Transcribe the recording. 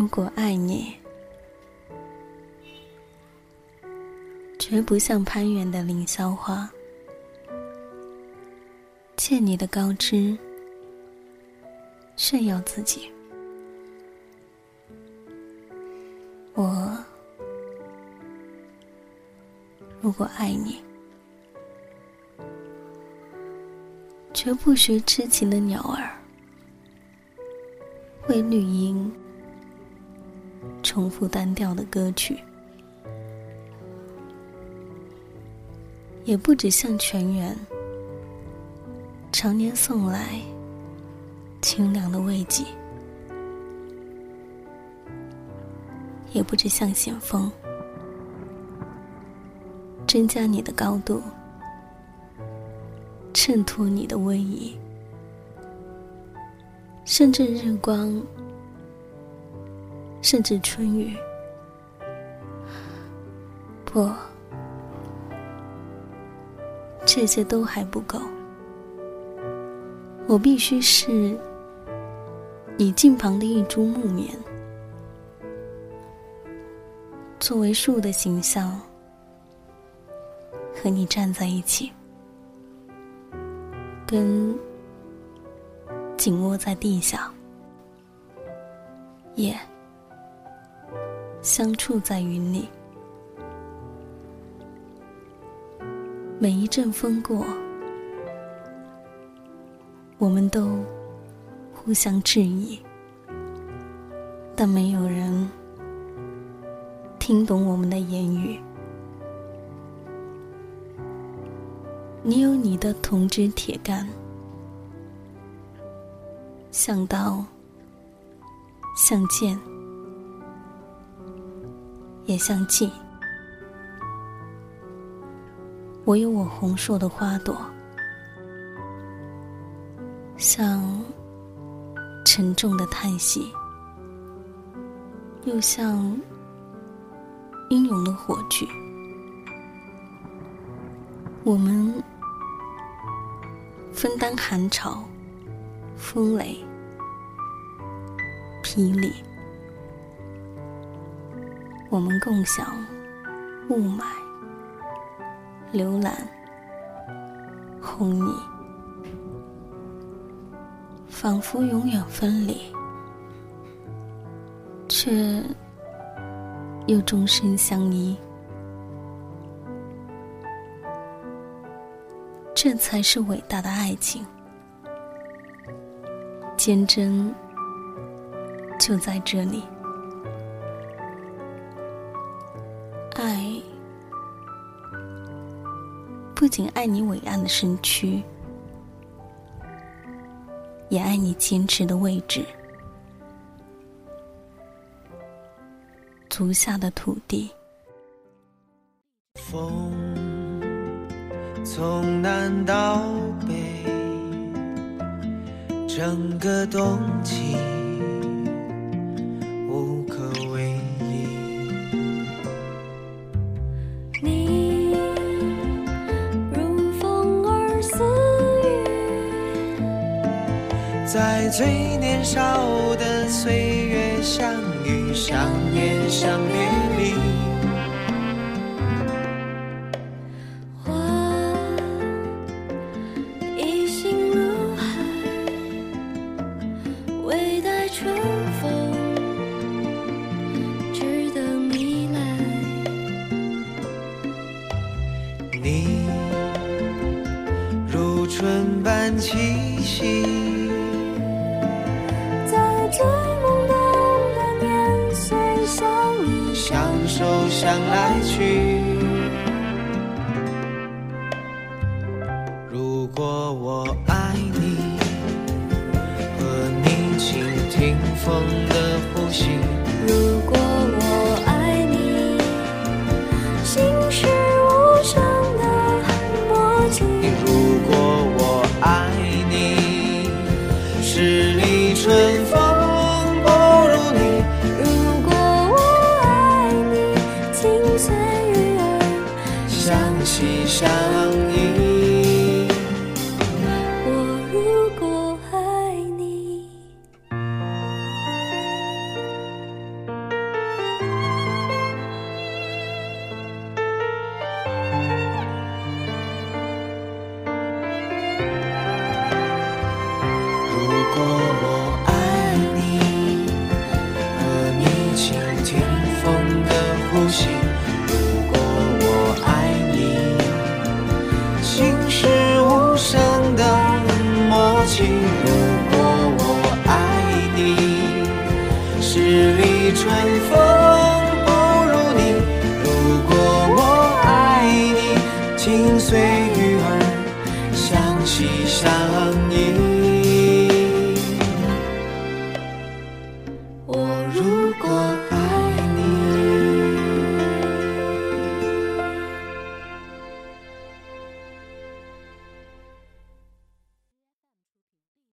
如果爱你，绝不像攀援的凌霄花，借你的高枝炫耀自己。我如果爱你，绝不学痴情的鸟儿，为绿荫。重复单调的歌曲，也不止像泉源常年送来清凉的慰藉，也不止像险峰增加你的高度，衬托你的威仪，甚至日光。甚至春雨，不，这些都还不够。我必须是你近旁的一株木棉，作为树的形象，和你站在一起，根紧握在地下，叶。相处在云里，每一阵风过，我们都互相质疑，但没有人听懂我们的言语。你有你的铜枝铁干，像刀，像剑。也像记。我有我红硕的花朵，像沉重的叹息，又像英勇的火炬。我们分担寒潮、风雷、霹雳。我们共享雾霾、浏览、红霓，仿佛永远分离，却又终身相依。这才是伟大的爱情，坚贞就在这里。不仅爱你伟岸的身躯，也爱你坚持的位置，足下的土地。风从南到北，整个冬季。在最年少的岁月相遇，相念，相别想来去，如果我爱你，和你倾听风的呼吸。如果的上衣。我如果爱你，如果。春风不如你如果我爱你请随鱼儿相惜相依我如果